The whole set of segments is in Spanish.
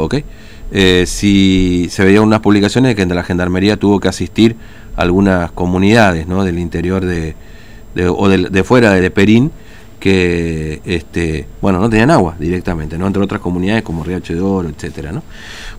¿ok? Eh, si se veían unas publicaciones de que la gendarmería tuvo que asistir a algunas comunidades ¿no? del interior de, o de, de, fuera de Perín que este bueno no tenían agua directamente no entre otras comunidades como Riacho de Oro etcétera no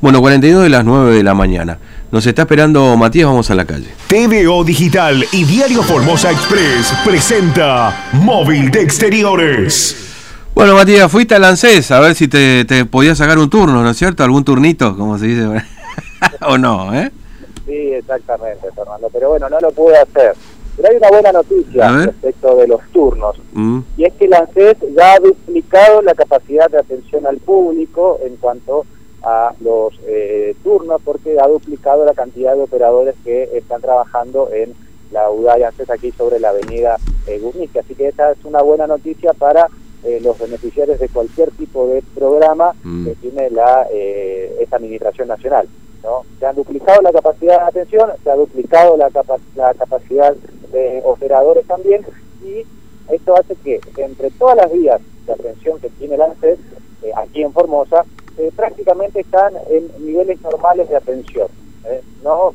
bueno 42 de las 9 de la mañana. Nos está esperando Matías vamos a la calle. TVO Digital y Diario Formosa Express presenta Móvil de Exteriores bueno, Matías, fuiste al ANSES a ver si te, te podías sacar un turno, ¿no es cierto? ¿Algún turnito, como se dice? ¿O no, eh? Sí, exactamente, Fernando. Pero bueno, no lo pude hacer. Pero hay una buena noticia respecto de los turnos. Mm. Y es que el ANSES ya ha duplicado la capacidad de atención al público en cuanto a los eh, turnos, porque ha duplicado la cantidad de operadores que están trabajando en la UDAI ANSES aquí sobre la avenida eh, Así que esta es una buena noticia para eh, los beneficiarios de cualquier tipo de programa mm. que tiene la eh, esta administración nacional. ¿no? Se han duplicado la capacidad de atención, se ha duplicado la, la capacidad de operadores también y esto hace que entre todas las vías de atención que tiene el ANSES, eh, aquí en Formosa, prácticamente están en niveles normales de atención. No,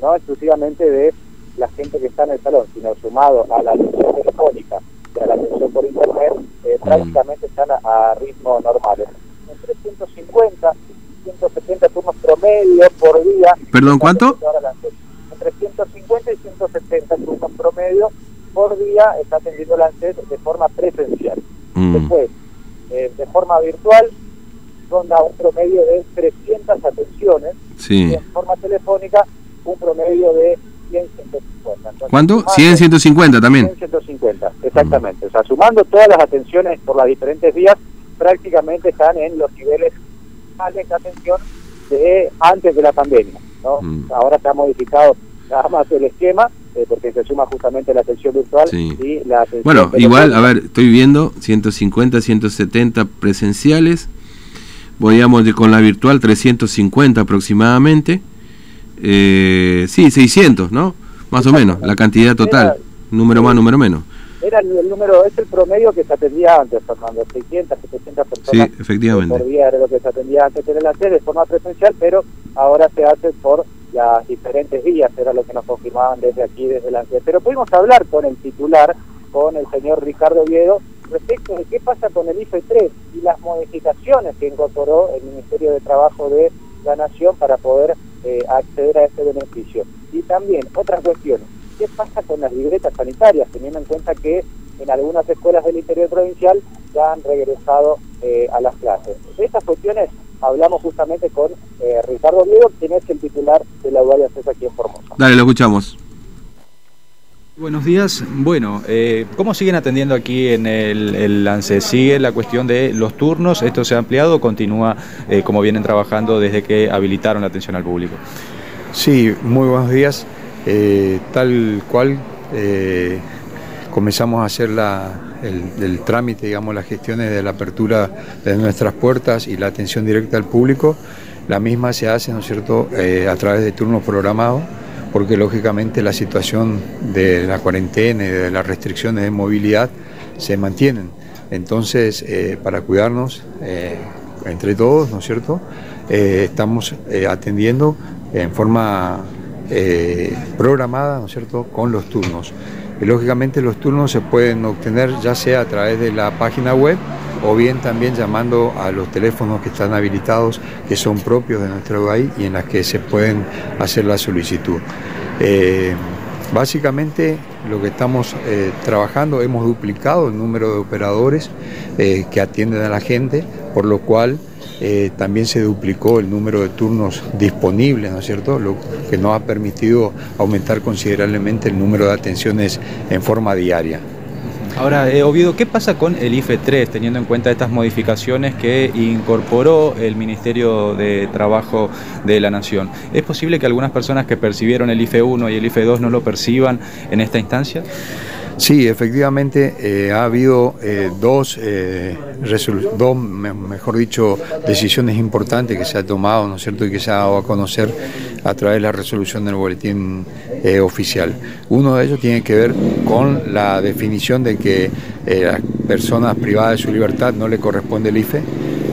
no exclusivamente de la gente que está en el salón, sino sumado a la atención telefónica a la atención por internet, eh, mm. prácticamente están a, ritmos normales. Entre 150 170 turnos promedio por día. ¿Perdón, cuánto? Entre 150 y 170 turnos promedio por día está atendiendo la ANSES de forma presencial. Mm. Después, eh, de forma virtual, ronda un promedio de 300 atenciones. Sí. Y en forma telefónica, un promedio de 100, 150. ¿Cuánto? 100, 150 también. 100, 150, exactamente. O sea, sumando todas las atenciones por las diferentes vías, prácticamente están en los niveles de atención de antes de la pandemia. ¿no? Mm. Ahora se ha modificado nada más el esquema, eh, porque se suma justamente la atención virtual y la atención Bueno, igual, a ver, estoy viendo 150, 170 presenciales, voy a con la virtual 350 aproximadamente. Eh, sí, 600, ¿no? Más o menos, la cantidad total, número más, número menos. Era el, número, es el promedio que se atendía antes, Fernando, 600, 700 personas sí, efectivamente. por día era lo que se atendía antes en la sede de forma presencial, pero ahora se hace por las diferentes vías, era lo que nos confirmaban desde aquí, desde la sede. Pero pudimos hablar con el titular, con el señor Ricardo Oviedo, respecto de qué pasa con el IFE 3 y las modificaciones que incorporó el Ministerio de Trabajo de la Nación para poder eh, acceder a ese beneficio. Y también otras cuestiones, ¿qué pasa con las libretas sanitarias, teniendo en cuenta que en algunas escuelas del interior provincial ya han regresado eh, a las clases? De estas cuestiones hablamos justamente con eh, Ricardo Diego, quien es el titular de la UAI ACES aquí en Formosa. Dale, lo escuchamos. Buenos días. Bueno, eh, ¿cómo siguen atendiendo aquí en el, el, lance? ¿Sigue la cuestión de los turnos? ¿Esto se ha ampliado o continúa eh, como vienen trabajando desde que habilitaron la atención al público? Sí, muy buenos días. Eh, tal cual eh, comenzamos a hacer la, el, trámite, digamos, las gestiones de la apertura de nuestras puertas y la atención directa al público. La misma se hace, ¿no es cierto?, a través de turnos programados porque lógicamente la situación de la cuarentena y de las restricciones de movilidad se mantienen. Entonces, eh, para cuidarnos eh, entre todos, ¿no es cierto? Eh, estamos eh, atendiendo en forma eh, programada, ¿no es cierto?, con los turnos. Y lógicamente los turnos se pueden obtener ya sea a través de la página web o bien también llamando a los teléfonos que están habilitados, que son propios de nuestra UAI y en las que se pueden hacer la solicitud. Eh, básicamente lo que estamos eh, trabajando, hemos duplicado el número de operadores que atienden a la gente, por lo cual eh, también se duplicó el número de turnos disponibles, ¿no es cierto? Lo que nos ha permitido aumentar considerablemente el número de atenciones en forma diaria. Ahora, eh, Oviedo, ¿qué pasa con el IFE 3, teniendo en cuenta estas modificaciones que incorporó el Ministerio de Trabajo de la Nación? ¿Es posible que algunas personas que percibieron el IFE 1 y el IFE 2 no lo perciban en esta instancia? Sí, efectivamente eh, ha habido eh, dos, eh, dos, mejor dicho, decisiones importantes que se ha tomado, ¿no es cierto?, y que se ha dado a conocer a través de la resolución del boletín oficial. Uno de ellos tiene que ver con la definición de que las personas privadas de su libertad no le corresponde el IFE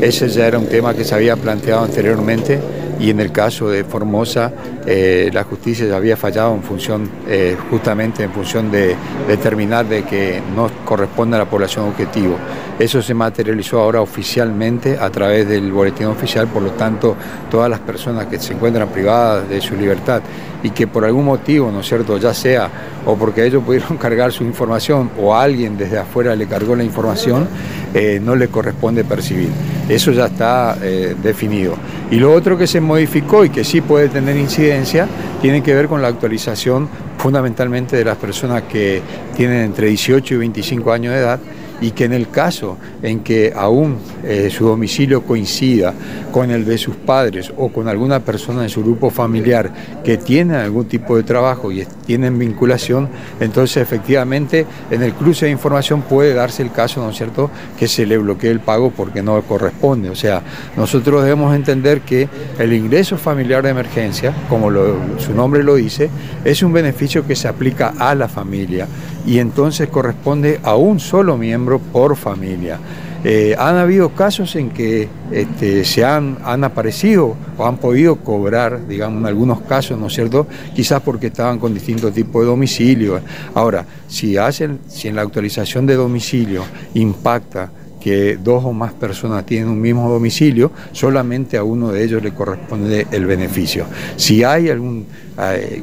ese ya era un tema que se había planteado anteriormente y en el caso de Formosa eh, la justicia ya había fallado en función, eh, justamente en función de determinar de que no corresponde a la población objetivo. Eso se materializó ahora oficialmente a través del boletín oficial, por lo tanto todas las personas que se encuentran privadas de su libertad y que por algún motivo, ¿no es cierto?, ya sea o porque ellos pudieron cargar su información o alguien desde afuera le cargó la información, eh, no le corresponde percibir. Eso ya está definido. Y lo otro que se modificó y que sí puede tener incidencia tiene que ver con la actualización fundamentalmente de las personas que tienen entre 18 y 25 años de edad y que en el caso en que aún eh, su domicilio coincida con el de sus padres o con alguna persona en su grupo familiar que tiene algún tipo de trabajo y tienen vinculación, entonces efectivamente en el cruce de información puede darse el caso, ¿no es cierto?, que se le bloquee el pago porque no corresponde. O sea, nosotros debemos entender que el ingreso familiar de emergencia, como su nombre lo dice, es un beneficio que se aplica a la familia y entonces corresponde a un solo miembro por familia. Eh, han habido casos en que este, se han, han, aparecido o han podido cobrar, digamos, en algunos casos, ¿no es cierto? Quizás porque estaban con distintos tipos de domicilio. Ahora, si hacen, si en la actualización de domicilio impacta que dos o más personas tienen un mismo domicilio, solamente a uno de ellos le corresponde el beneficio. Si hay algún, eh,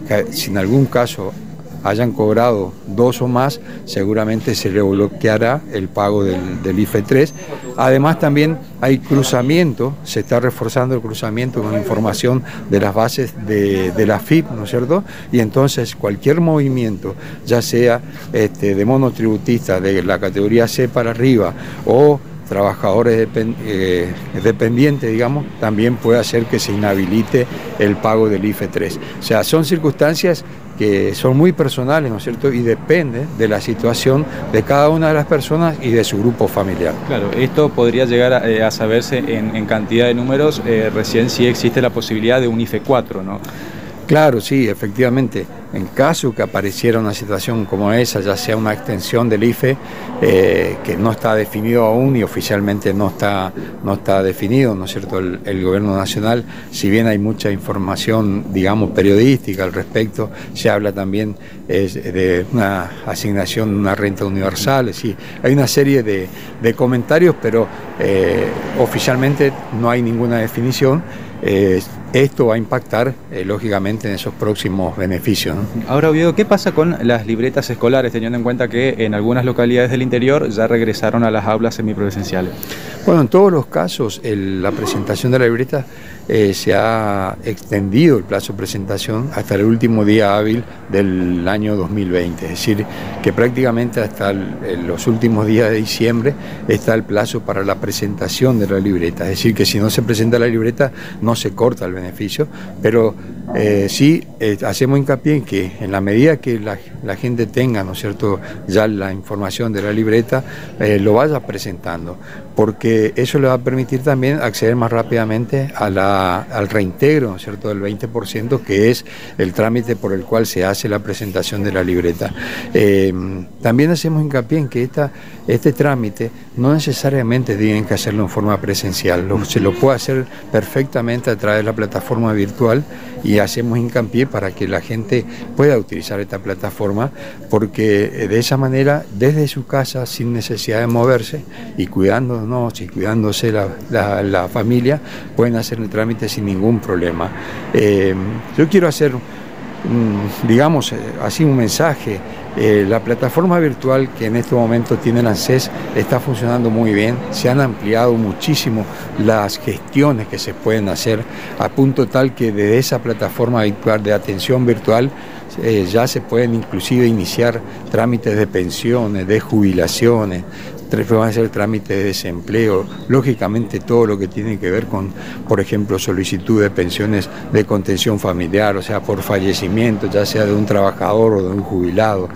algún caso hayan cobrado dos o más, seguramente se le bloqueará el pago del, IFE 3. Además también hay cruzamiento, se está reforzando el cruzamiento con información de las bases de, la FIP, ¿no es cierto? Y entonces cualquier movimiento, ya sea este, de monotributista de la categoría C para arriba o trabajadores eh, dependientes, digamos, también puede hacer que se inhabilite el pago del IFE 3. O sea, son circunstancias que son muy personales, ¿no es cierto? Y depende de la situación de cada una de las personas y de su grupo familiar. Claro, esto podría llegar a, eh, saberse en, cantidad de números, eh, recién si existe la posibilidad de un IFE 4, ¿no? Claro, sí, efectivamente. En caso que apareciera una situación como esa, ya sea una extensión del IFE, eh, que no está definido aún y oficialmente no está, no está definido, ¿no es cierto? El, gobierno nacional, si bien hay mucha información, digamos, periodística al respecto, se habla también de una asignación una renta universal, sí, hay una serie de, comentarios, pero eh, oficialmente no hay ninguna definición. Esto va a impactar, eh, lógicamente, en esos próximos beneficios. Ahora, Oviedo, ¿qué pasa con las libretas escolares, teniendo en cuenta que en algunas localidades del interior ya regresaron a las aulas semipresenciales? Bueno, en todos los casos, la presentación de la libreta eh, se ha extendido el plazo de presentación hasta el último día hábil del año 2020, es decir, que prácticamente hasta los últimos días de diciembre está el plazo para la presentación de la libreta, es decir, que si no se presenta la libreta no se corta el beneficio, pero eh, sí eh, hacemos hincapié en que en la medida que la, gente tenga, ¿no es cierto?, ya la información de la libreta, lo vaya presentando, porque eso le va a permitir también acceder más rápidamente la al reintegro, ¿cierto?, del 20%, que es el trámite por el cual se hace la presentación de la libreta. Eh, también hacemos hincapié en que este trámite no necesariamente tienen que hacerlo en forma presencial, se lo puede hacer perfectamente a través de la plataforma virtual y hacemos hincapié para que la gente pueda utilizar esta plataforma porque de esa manera desde su casa sin necesidad de moverse y cuidándonos y cuidándose la, la familia pueden hacer el trámite sin ningún problema. Eh, yo quiero hacer, digamos, eh, así un mensaje. Eh, la plataforma virtual que en este momento tiene la ANSES está funcionando muy bien, se han ampliado muchísimo las gestiones que se pueden hacer, a punto tal que desde esa plataforma virtual de atención virtual ya se pueden inclusive iniciar trámites de pensiones, de jubilaciones, van a hacer trámite de desempleo, lógicamente todo lo que tiene que ver con, por ejemplo, solicitud de pensiones de contención familiar, o sea, por fallecimiento, ya sea de un trabajador o de un jubilado.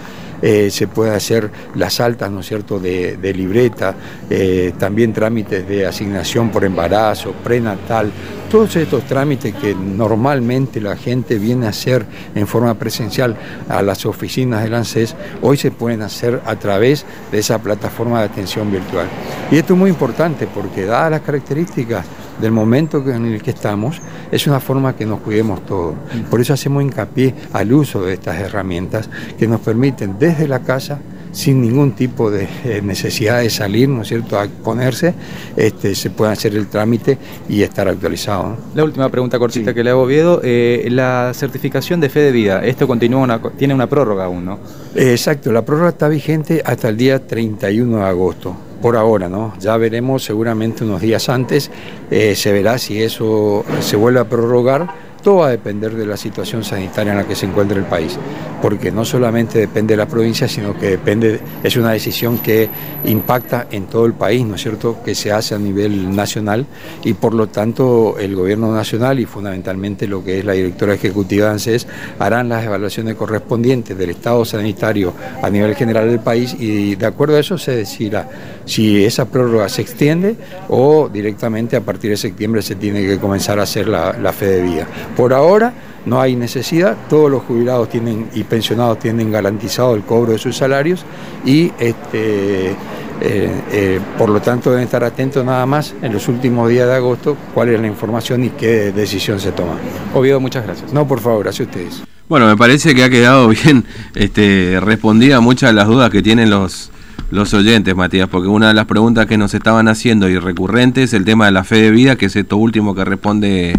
Eh, se puede hacer las altas, ¿no es cierto?, de, libreta, eh, también trámites de asignación por embarazo, prenatal, todos estos trámites que normalmente la gente viene a hacer en forma presencial a las oficinas del ANSES, hoy se pueden hacer a través de esa plataforma de atención virtual. Y esto es muy importante porque dadas las características del momento en el que estamos, es una forma que nos cuidemos todos. Por eso hacemos hincapié al uso de estas herramientas que nos permiten desde la casa sin ningún tipo de eh, necesidad de salir, ¿no es cierto?, a ponerse, este, se puede hacer el trámite y estar actualizado. La última pregunta cortita que le hago, Oviedo, eh, la certificación de fe de vida, esto continúa tiene una prórroga aún, ¿no? exacto, la prórroga está vigente hasta el día 31 de agosto por ahora, ¿no? Ya veremos seguramente unos días antes, eh, se verá si eso se vuelve a prorrogar todo va a depender de la situación sanitaria en la que se encuentra el país, porque no solamente depende de la provincia, sino que depende, es una decisión que impacta en todo el país, ¿no es cierto?, que se hace a nivel nacional y por lo tanto el gobierno nacional y fundamentalmente lo que es la directora ejecutiva de ANSES harán las evaluaciones correspondientes del estado sanitario a nivel general del país y de acuerdo a eso se decidirá si esa prórroga se extiende o directamente a partir de septiembre se tiene que comenzar a hacer la, la fe de vía. Por ahora no hay necesidad, todos los jubilados tienen y pensionados tienen garantizado el cobro de sus salarios y este, eh, eh, por lo tanto deben estar atentos nada más en los últimos días de agosto cuál es la información y qué decisión se toma. Oviedo, muchas gracias. No, por favor, gracias a ustedes. Bueno, me parece que ha quedado bien este, respondida muchas de las dudas que tienen los, los oyentes, Matías, porque una de las preguntas que nos estaban haciendo y recurrentes es el tema de la fe de vida, que es esto último que responde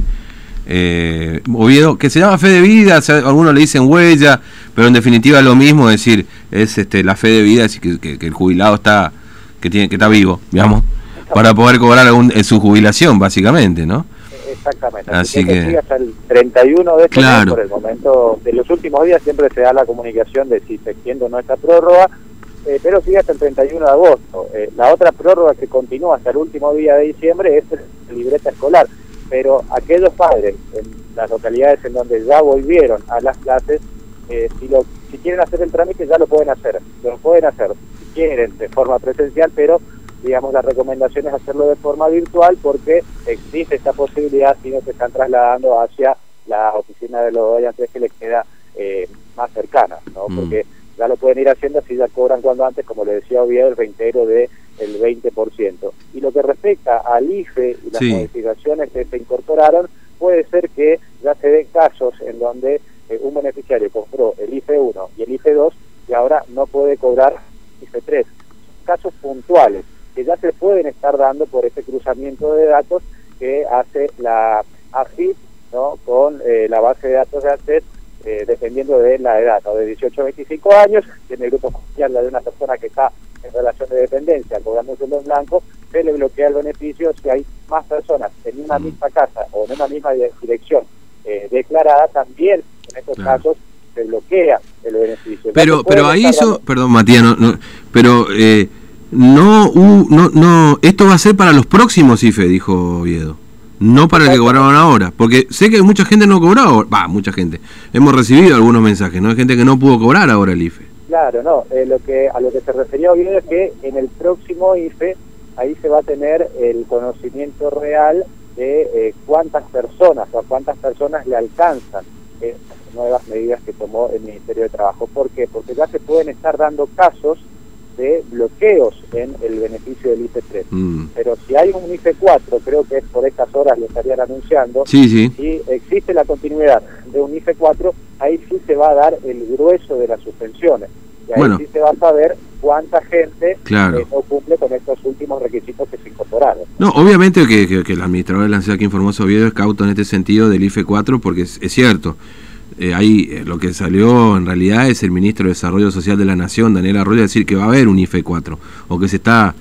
eh, Oviedo, que se llama fe de vida, algunos le dicen huella, pero en definitiva lo mismo, es decir, es este, la fe de vida, es que, que, el jubilado está, que tiene, que está vivo, digamos, para poder cobrar en su jubilación, básicamente, ¿no? Exactamente. Así, que, hasta el 31 de este mes, por el momento de los últimos días siempre se da la comunicación de si se extiende o no esta prórroga, eh, pero sigue hasta el 31 de agosto. Eh, la otra prórroga que continúa hasta el último día de diciembre es la libreta escolar pero aquellos padres en las localidades en donde ya volvieron a las clases, eh, si, lo, si quieren hacer el trámite ya lo pueden hacer, lo pueden hacer si quieren de forma presencial, pero digamos la recomendación es hacerlo de forma virtual porque existe esta posibilidad si no se están trasladando hacia la oficina de los antes que les queda eh, más cercana, ¿no? Mm. Porque ya lo pueden ir haciendo así ya cobran cuando antes, como le decía Oviedo, el veintero de el 20%. Y lo que respecta al IFE y las modificaciones que se incorporaron, puede ser que ya se den casos en donde eh, un beneficiario compró el IFE 1 y el IFE 2 y ahora no puede cobrar IFE 3. Casos puntuales que ya se pueden estar dando por ese cruzamiento de datos que hace la AFIP ¿no? con eh, la base de datos de ACES eh, dependiendo de la edad, ¿no? de 18 a 25 años, tiene el grupo social de una persona que está en relación de dependencia, cobrando sueldo en blanco, se le bloquea el beneficio si hay más personas en una mm. misma casa o en una misma dirección eh, declarada, también en estos casos se bloquea el beneficio. Pero, pero ahí eso, perdón Matías, no, pero eh, no, no, no, esto va a ser para los próximos IFE, dijo Oviedo. No para el que cobraron ahora, porque sé que mucha gente no cobró, va, mucha gente. Hemos recibido algunos mensajes, ¿no? Hay gente que no pudo cobrar ahora el IFE. Claro, no, eh, lo que, a lo que se refería hoy es que en el próximo IFE ahí se va a tener el conocimiento real de eh, cuántas personas o a cuántas personas le alcanzan estas nuevas medidas que tomó el Ministerio de Trabajo. ¿Por qué? Porque ya se pueden estar dando casos de bloqueos en el beneficio del IFE 3. Mm. Pero si hay un IFE 4, creo que es por estas horas lo estarían anunciando, sí, sí. si existe la continuidad de un IFE 4, ahí sí se va a dar el grueso de las suspensiones. Y ahí sí se va a saber cuánta gente eh, no cumple con estos últimos requisitos que se incorporaron. No, obviamente que, que, el administrador de la ciudad que informó Oviedo es cauto en este sentido del IFE 4 porque es, cierto. Eh, ahí eh, lo que salió en realidad es el ministro de Desarrollo Social de la Nación, Daniel Arroyo, decir que va a haber un IFE 4 o que se está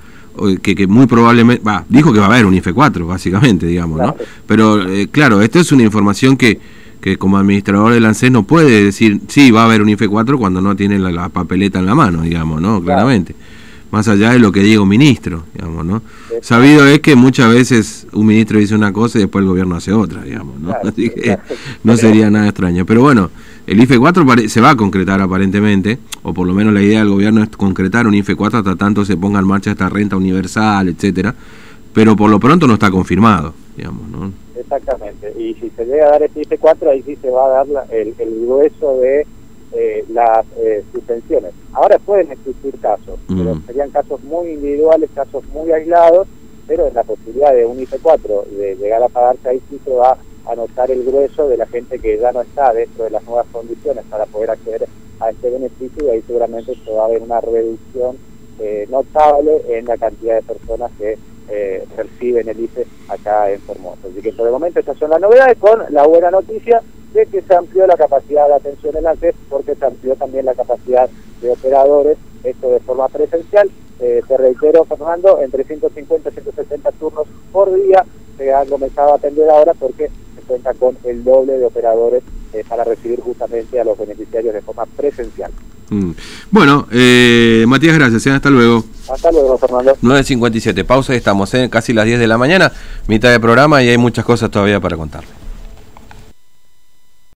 que, que, muy probablemente, va, dijo que va a haber un IFE 4, básicamente, digamos, ¿no? Pero claro, esto es una información que, que como administrador del ANSES no puede decir, sí, va a haber un IFE 4 cuando no tiene la, papeleta en la mano, digamos, ¿no? Claramente. Más allá de lo que diga un ministro, digamos, ¿no? Sabido es que muchas veces un ministro dice una cosa y después el gobierno hace otra, digamos, ¿no? Así que no sería nada extraño. Pero bueno, el IFE 4 se va a concretar aparentemente, o por lo menos la idea del gobierno es concretar un IFE 4 hasta tanto se ponga en marcha esta renta universal, etcétera, pero por lo pronto no está confirmado, digamos, ¿no? Exactamente, y si se llega a dar este IFE 4, ahí sí se va a dar el, el grueso de eh, las eh, suspensiones. Ahora pueden existir casos, pero serían casos muy individuales, casos muy aislados, pero en la posibilidad de un IFE 4 de llegar a pagarse ahí sí se va a notar el grueso de la gente que ya no está dentro de las nuevas condiciones para poder acceder a este beneficio y ahí seguramente se va a haber una reducción eh, notable en la cantidad de personas que eh, reciben el IFE acá en Formosa. Así que por el momento estas son las novedades con la buena noticia de que se amplió la capacidad de atención en ANSES porque se amplió también la capacidad de operadores, esto de forma presencial. Eh, te reitero, Fernando, entre 150 y 170 turnos por día se han comenzado a atender ahora porque se cuenta con el doble de operadores eh, para recibir justamente a los beneficiarios de forma presencial. Mm. Bueno, eh, Matías, gracias. Hasta luego. Hasta luego, Fernando. 9.57, pausa y estamos en casi las 10 de la mañana, mitad de programa y hay muchas cosas todavía para contar.